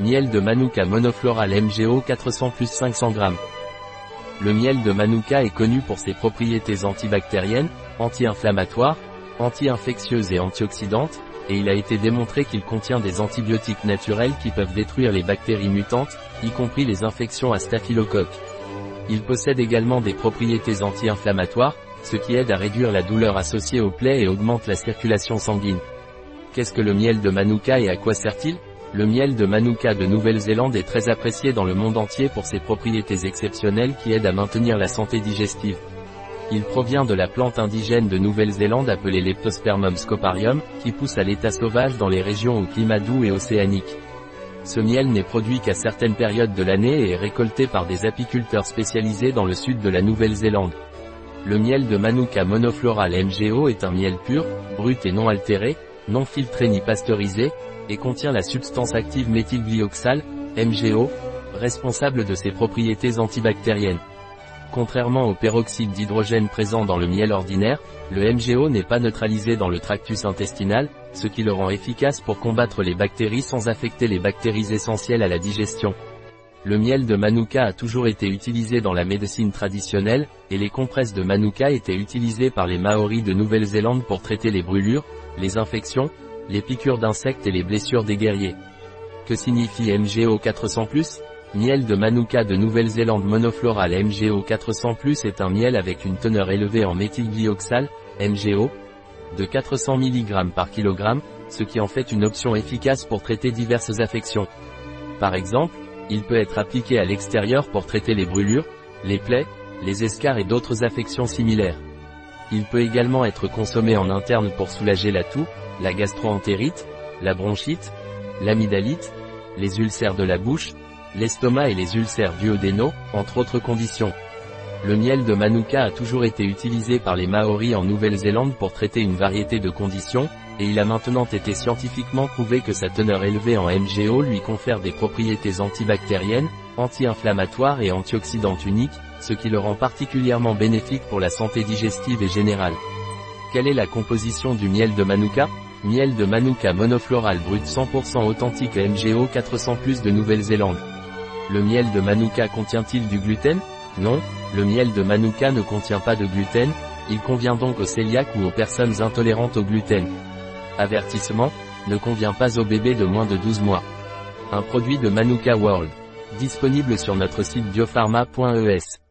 Miel de Manuka monofloral MGO 400 plus 500 g. Le miel de Manuka est connu pour ses propriétés antibactériennes, anti-inflammatoires, anti-infectieuses et antioxydantes, et il a été démontré qu'il contient des antibiotiques naturels qui peuvent détruire les bactéries mutantes, y compris les infections à staphylocoque. Il possède également des propriétés anti-inflammatoires, ce qui aide à réduire la douleur associée aux plaies et augmente la circulation sanguine. Qu'est-ce que le miel de Manuka et à quoi sert-il? Le miel de Manuka de Nouvelle-Zélande est très apprécié dans le monde entier pour ses propriétés exceptionnelles qui aident à maintenir la santé digestive. Il provient de la plante indigène de Nouvelle-Zélande appelée Leptospermum scoparium, qui pousse à l'état sauvage dans les régions au climat doux et océanique. Ce miel n'est produit qu'à certaines périodes de l'année et est récolté par des apiculteurs spécialisés dans le sud de la Nouvelle-Zélande. Le miel de Manuka monofloral MGO est un miel pur, brut et non altéré, non filtré ni pasteurisé, et contient la substance active méthylglyoxal, MGO, responsable de ses propriétés antibactériennes. Contrairement au peroxyde d'hydrogène présent dans le miel ordinaire, le MGO n'est pas neutralisé dans le tractus intestinal, ce qui le rend efficace pour combattre les bactéries sans affecter les bactéries essentielles à la digestion. Le miel de Manuka a toujours été utilisé dans la médecine traditionnelle, et les compresses de Manuka étaient utilisées par les Maoris de Nouvelle-Zélande pour traiter les brûlures, les infections, les piqûres d'insectes et les blessures des guerriers. Que signifie MGO 400+, Miel de Manuka de Nouvelle-Zélande monofloral MGO 400+, est un miel avec une teneur élevée en méthylglyoxal, MGO, de 400 mg par kg, ce qui en fait une option efficace pour traiter diverses affections. Par exemple, il peut être appliqué à l'extérieur pour traiter les brûlures, les plaies, les escarres et d'autres affections similaires. Il peut également être consommé en interne pour soulager la toux, la gastroentérite, la bronchite, l'amygdalite, les ulcères de la bouche, l'estomac et les ulcères duodénaux, entre autres conditions. Le miel de Manuka a toujours été utilisé par les Maoris en Nouvelle-Zélande pour traiter une variété de conditions, et il a maintenant été scientifiquement prouvé que sa teneur élevée en MGO lui confère des propriétés antibactériennes, anti-inflammatoires et antioxydantes uniques, ce qui le rend particulièrement bénéfique pour la santé digestive et générale. Quelle est la composition du miel de Manuka? Miel de Manuka monofloral brut 100% authentique MGO 400 plus de Nouvelle-Zélande. Le miel de Manuka contient-il du gluten? Non, le miel de Manuka ne contient pas de gluten, il convient donc aux cœliaques ou aux personnes intolérantes au gluten. Avertissement, ne convient pas aux bébés de moins de 12 mois. Un produit de Manuka World. Disponible sur notre site biopharma.es.